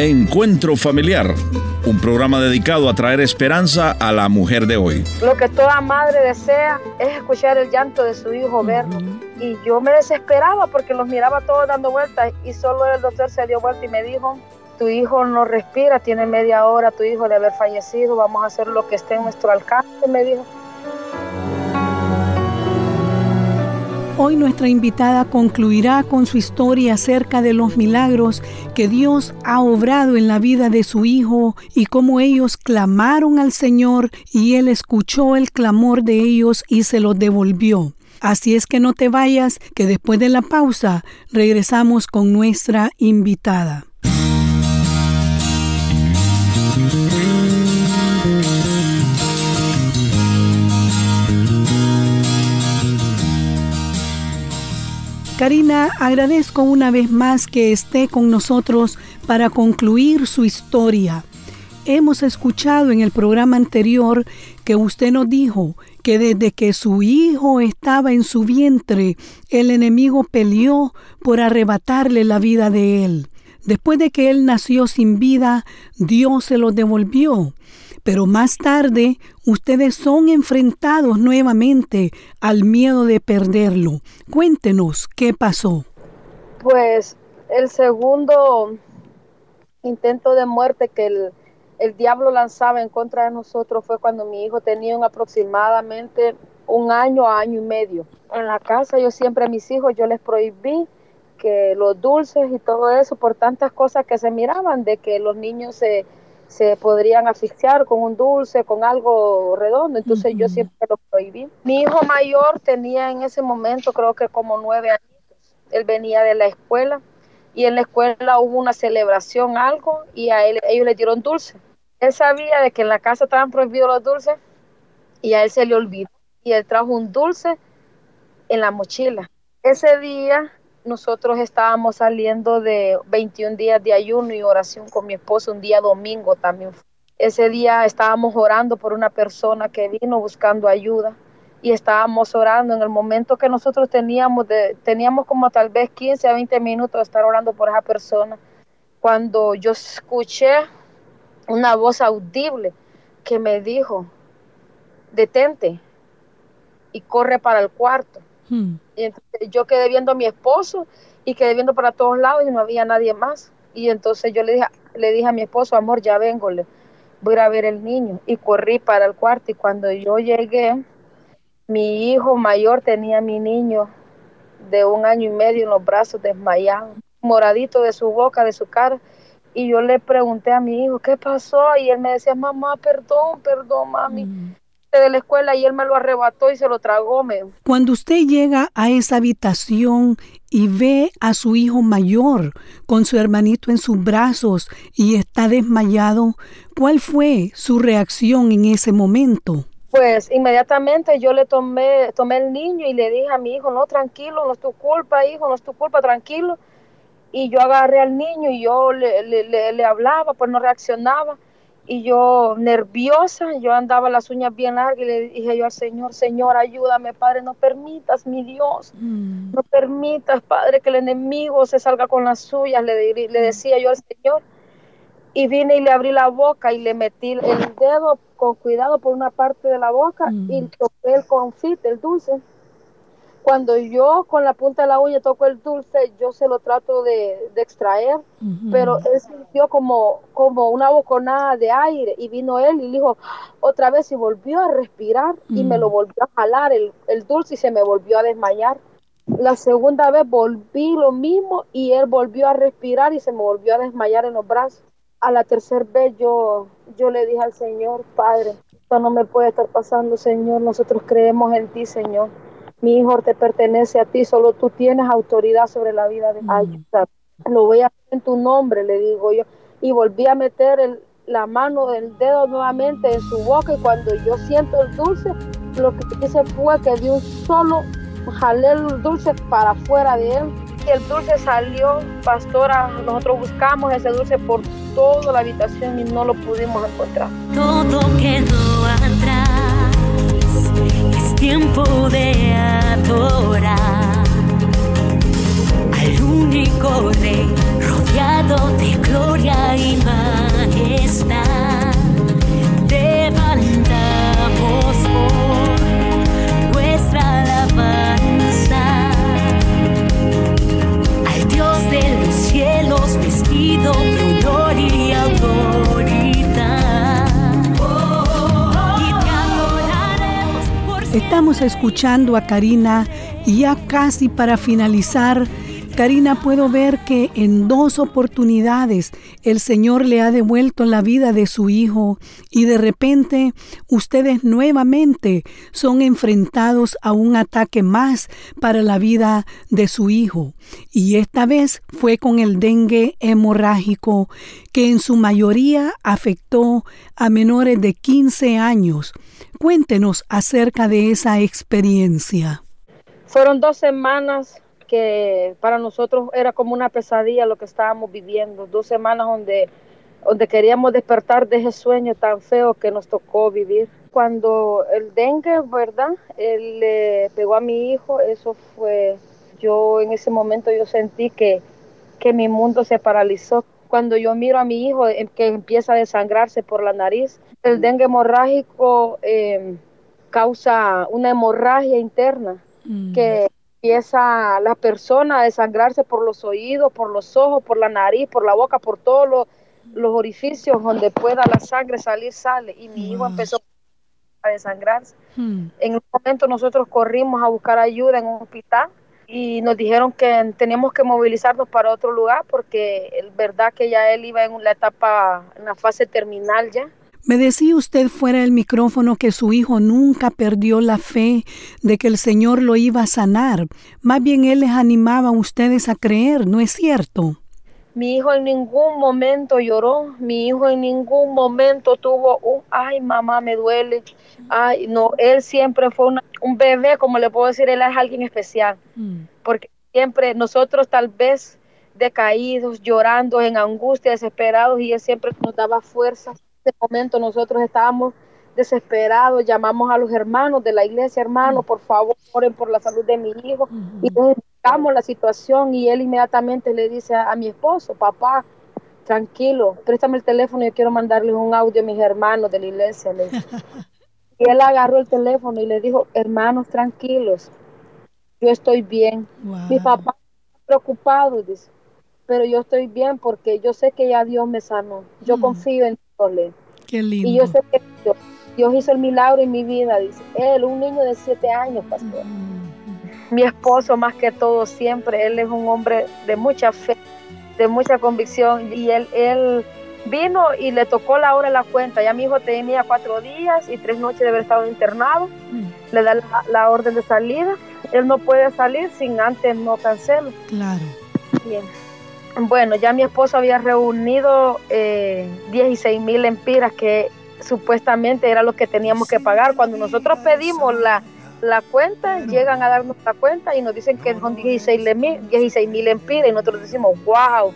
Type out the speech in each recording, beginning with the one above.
Encuentro Familiar, un programa dedicado a traer esperanza a la mujer de hoy. Lo que toda madre desea es escuchar el llanto de su hijo, verlo. Y yo me desesperaba porque los miraba todos dando vueltas y solo el doctor se dio vuelta y me dijo, tu hijo no respira, tiene media hora tu hijo de haber fallecido, vamos a hacer lo que esté en nuestro alcance, me dijo. Hoy nuestra invitada concluirá con su historia acerca de los milagros que Dios ha obrado en la vida de su hijo y cómo ellos clamaron al Señor y Él escuchó el clamor de ellos y se los devolvió. Así es que no te vayas, que después de la pausa regresamos con nuestra invitada. Karina, agradezco una vez más que esté con nosotros para concluir su historia. Hemos escuchado en el programa anterior que usted nos dijo que desde que su hijo estaba en su vientre, el enemigo peleó por arrebatarle la vida de él. Después de que él nació sin vida, Dios se lo devolvió. Pero más tarde ustedes son enfrentados nuevamente al miedo de perderlo. Cuéntenos qué pasó. Pues el segundo intento de muerte que el, diablo lanzaba en contra de nosotros fue cuando mi hijo tenía aproximadamente un año, año y medio. En la casa yo siempre a mis hijos yo les prohibí que los dulces y todo eso por tantas cosas que se miraban de que los niños se se podrían asfixiar con un dulce, con algo redondo, entonces yo siempre lo prohibí. Mi hijo mayor tenía en ese momento creo que como nueve años, él venía de la escuela y en la escuela hubo una celebración, algo, y a él, ellos le dieron dulce. Él sabía de que en la casa estaban prohibidos los dulces y a él se le olvidó y él trajo un dulce en la mochila. Ese día nosotros estábamos saliendo de 21 días de ayuno y oración con mi esposo, un día domingo también. Ese día estábamos orando por una persona que vino buscando ayuda y estábamos orando en el momento que nosotros teníamos, teníamos como tal vez 15 a 20 minutos de estar orando por esa persona, cuando yo escuché una voz audible que me dijo, detente y corre para el cuarto. Hmm. Y entonces yo quedé viendo a mi esposo y quedé viendo para todos lados y no había nadie más. Y entonces yo le dije, le dije a mi esposo, amor, ya vengo, le, voy a ver el niño. Y corrí para el cuarto y cuando yo llegué, mi hijo mayor tenía a mi niño de un año y medio en los brazos desmayado, moradito de su boca, de su cara. Y yo le pregunté a mi hijo, ¿qué pasó? Y él me decía, mamá, perdón, perdón, mami. Mm de la escuela y él me lo arrebató y se lo tragó. Me. Cuando usted llega a esa habitación y ve a su hijo mayor con su hermanito en sus brazos y está desmayado, ¿cuál fue su reacción en ese momento? Pues inmediatamente yo le tomé, tomé el niño y le dije a mi hijo, no, tranquilo, no es tu culpa, hijo, no es tu culpa, tranquilo. Y yo agarré al niño y yo le, le, le hablaba, pues no reaccionaba y yo nerviosa, yo andaba las uñas bien largas y le dije yo al Señor, Señor, ayúdame, Padre, no permitas, mi Dios, mm. no permitas, Padre, que el enemigo se salga con las suyas, le, le decía yo al Señor. Y vine y le abrí la boca y le metí el dedo con cuidado por una parte de la boca y mm. toqué el confite, el dulce cuando yo con la punta de la uña toco el dulce, yo se lo trato de, extraer, pero él sintió como, como una boconada de aire y vino él y dijo otra vez y volvió a respirar y me lo mm. volvió a jalar el, el dulce y se me volvió a desmayar. La segunda vez volví lo mismo y él volvió a respirar y se me volvió a desmayar en los brazos. A la tercera vez yo, yo le dije al Señor, Padre, esto no me puede estar pasando, Señor, nosotros creemos en ti, Señor mi hijo te pertenece a ti, solo tú tienes autoridad sobre la vida de mm. Lo voy a hacer en tu nombre, le digo yo. Y volví a meter la mano del dedo nuevamente en su boca y cuando yo siento el dulce, lo que hice fue que di un solo jalé el dulce para afuera de él. Y el dulce salió, pastora, nosotros buscamos ese dulce por toda la habitación y no lo pudimos encontrar. Todo quedó atrás tiempo de al único rey, rodeado de gloria y majestad. Estamos escuchando a Karina y ya casi para finalizar, Karina, puedo ver que en dos oportunidades el Señor le ha devuelto la vida de su hijo y de repente ustedes nuevamente son enfrentados a un ataque más para la vida de su hijo. Y esta vez fue con el dengue hemorrágico que en su mayoría afectó a menores de 15 años. Cuéntenos acerca de esa experiencia. Fueron dos semanas que para nosotros era como una pesadilla lo que estábamos viviendo, dos semanas donde, donde queríamos despertar de ese sueño tan feo que nos tocó vivir. Cuando el dengue, ¿verdad? Le pegó a mi hijo, eso fue, yo en ese momento yo sentí que, que mi mundo se paralizó. Cuando yo miro a mi hijo eh, que empieza a desangrarse por la nariz, el dengue hemorrágico eh, causa una hemorragia interna que empieza la persona a desangrarse por los oídos, por los ojos, por la nariz, por la boca, por todos los, los orificios donde pueda la sangre salir, sale. Y mi hijo empezó a desangrarse. Hmm. En un momento nosotros corrimos a buscar ayuda en un hospital y nos dijeron que teníamos que movilizarnos para otro lugar porque es verdad que ya él iba en la etapa, en la fase terminal ya. Me decía usted fuera del micrófono que su hijo nunca perdió la fe de que el Señor lo iba a sanar. Más bien Él les animaba a ustedes a creer, ¿no es cierto? Mi hijo en ningún momento lloró, mi hijo en ningún momento tuvo un, ay mamá me duele, ay no, él siempre fue una- un bebé, como le puedo decir, él es alguien especial, porque siempre nosotros tal vez decaídos, llorando, en angustia, desesperados, y él siempre nos daba fuerza. En ese momento nosotros estábamos desesperados, llamamos a los hermanos de la iglesia, hermanos, por favor, oren por la salud de mi hijo, y les explicamos la situación, y él inmediatamente le dice a, a mi esposo, papá, tranquilo, préstame el teléfono, yo quiero mandarles un audio a mis hermanos de la iglesia. le y él agarró el teléfono y le dijo, hermanos, tranquilos, yo estoy bien. Mi papá está preocupado, dice, pero yo estoy bien porque yo sé que ya Dios me sanó. Yo Mm. confío en Dios. Qué lindo. Y yo sé que Dios, hizo el milagro en mi vida, dice. Él, un niño de siete años, pastor. Mi esposo, más que todo, siempre, él es un hombre de mucha fe, de mucha convicción. Y él, él vino y le tocó la hora de la cuenta. Ya mi hijo tenía cuatro días y tres noches de haber estado internado. Le da la, la orden de salida. Él no puede salir sin antes no cancelar. Claro. Bien. Bueno, ya mi esposo había reunido eh, 16 mil empiras que supuestamente era lo que teníamos que pagar. Cuando nosotros pedimos la, la cuenta, llegan a darnos la cuenta y nos dicen que son 16 mil 16 mil empiras y nosotros decimos, wow,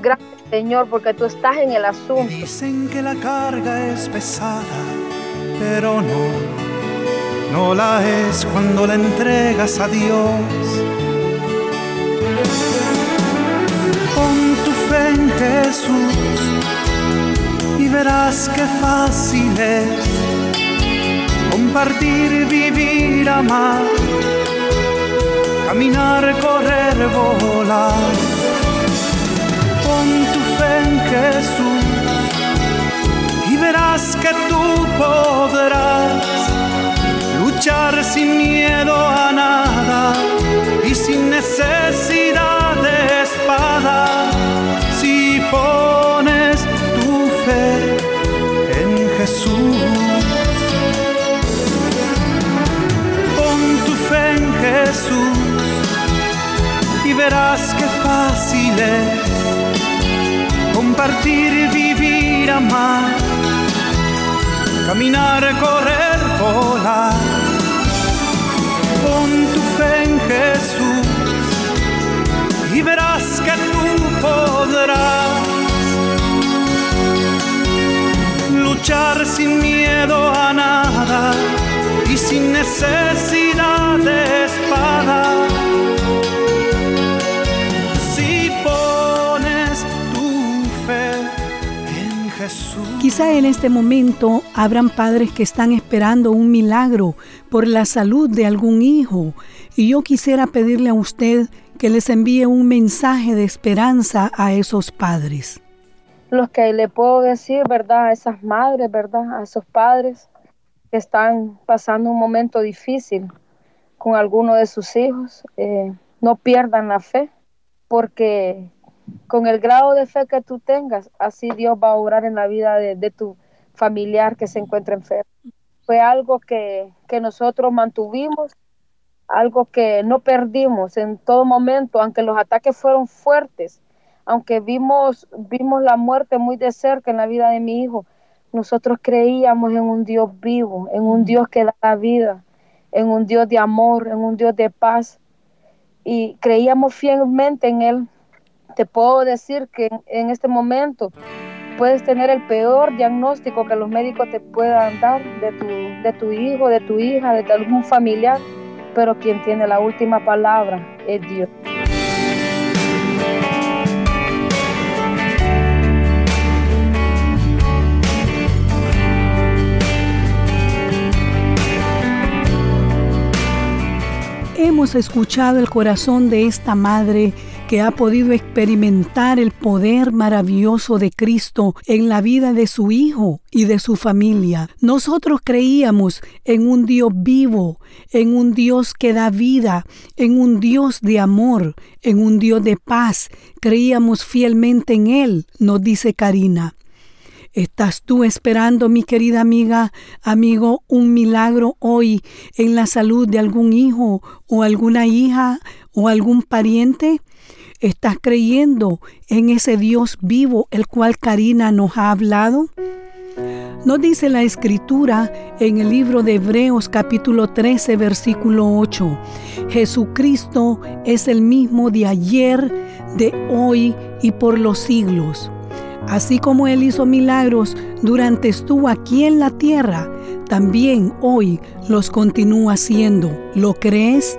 gracias Señor, porque tú estás en el asunto. Dicen que la carga es pesada, pero no, no la es cuando la entregas a Dios. Pon tu fe en Jesús verás qué fácil es compartir, vivir, amar, caminar, correr, volar. Pon tu fe en Jesús y verás que tú podrás luchar sin miedo a nada y sin necesidad fácil es compartir, vivir, amar, caminar, correr, volar. Pon tu fe en Jesús. Y verás que tú podrás luchar sin miedo a nada y sin necesidad Quizá en este momento habrán padres que están esperando un milagro por la salud de algún hijo y yo quisiera pedirle a usted que les envíe un mensaje de esperanza a esos padres. Lo que le puedo decir, ¿verdad? A esas madres, ¿verdad? A esos padres que están pasando un momento difícil con alguno de sus hijos, eh, no pierdan la fe, porque con el grado de fe que tú tengas, así Dios va a obrar en la vida de, tu familiar que se encuentra enfermo. Fue algo que, que nosotros mantuvimos algo que no perdimos en todo momento, aunque los ataques fueron fuertes, aunque vimos, vimos la muerte muy de cerca en la vida de mi hijo, nosotros creíamos en un Dios vivo, en un Dios que da vida, en un Dios de amor, en un Dios de paz, y creíamos fielmente en Él. Te puedo decir que en este momento puedes tener el peor diagnóstico que los médicos te puedan dar de tu, de tu hijo, de tu hija, de algún familiar pero quien tiene la última palabra es Dios. Hemos escuchado el corazón de esta madre que ha podido experimentar el poder maravilloso de Cristo en la vida de su hijo y de su familia. Nosotros creíamos en un Dios vivo, en un Dios que da vida, en un Dios de amor, en un Dios de paz. Creíamos fielmente en Él, nos dice Karina. ¿Estás tú esperando, mi querida amiga, amigo, un milagro hoy en la salud de algún hijo o alguna hija o algún pariente? ¿Estás creyendo en ese Dios vivo el cual Karina nos ha hablado? Nos dice la escritura en el libro de Hebreos capítulo 13 versículo 8. Jesucristo es el mismo de ayer, de hoy y por los siglos. Así como Él hizo milagros durante estuvo aquí en la tierra, también hoy los continúa haciendo. ¿Lo crees?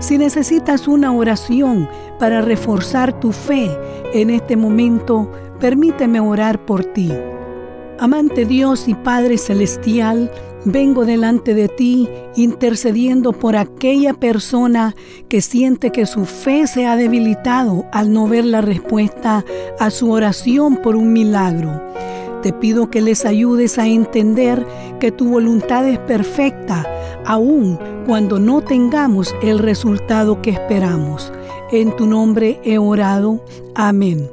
Si necesitas una oración para reforzar tu fe en este momento, permíteme orar por ti. Amante Dios y Padre Celestial, vengo delante de ti intercediendo por aquella persona que siente que su fe se ha debilitado al no ver la respuesta a su oración por un milagro. Te pido que les ayudes a entender que tu voluntad es perfecta, aun cuando no tengamos el resultado que esperamos. En tu nombre he orado. Amén.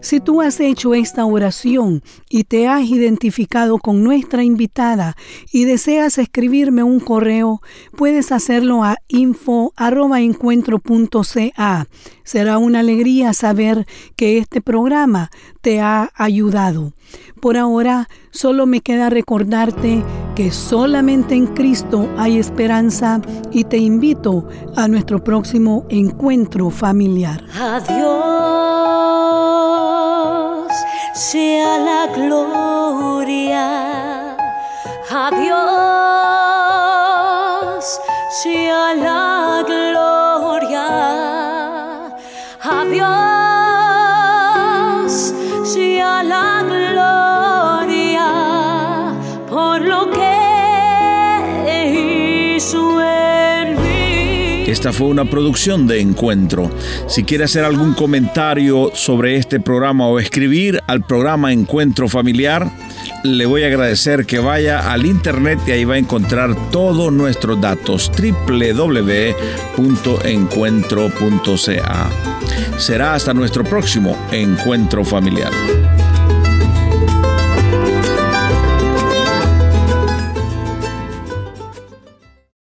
Si tú has hecho esta oración y te has identificado con nuestra invitada y deseas escribirme un correo, puedes hacerlo a info@encuentro.ca. Será una alegría saber que este programa te ha ayudado. Por ahora, solo me queda recordarte que solamente en Cristo hay esperanza y te invito a nuestro próximo encuentro familiar. Adiós Esta fue una producción de Encuentro. Si quiere hacer algún comentario sobre este programa o escribir al programa Encuentro Familiar, le voy a agradecer que vaya al internet y ahí va a encontrar todos nuestros datos www.encuentro.ca. Será hasta nuestro próximo Encuentro Familiar.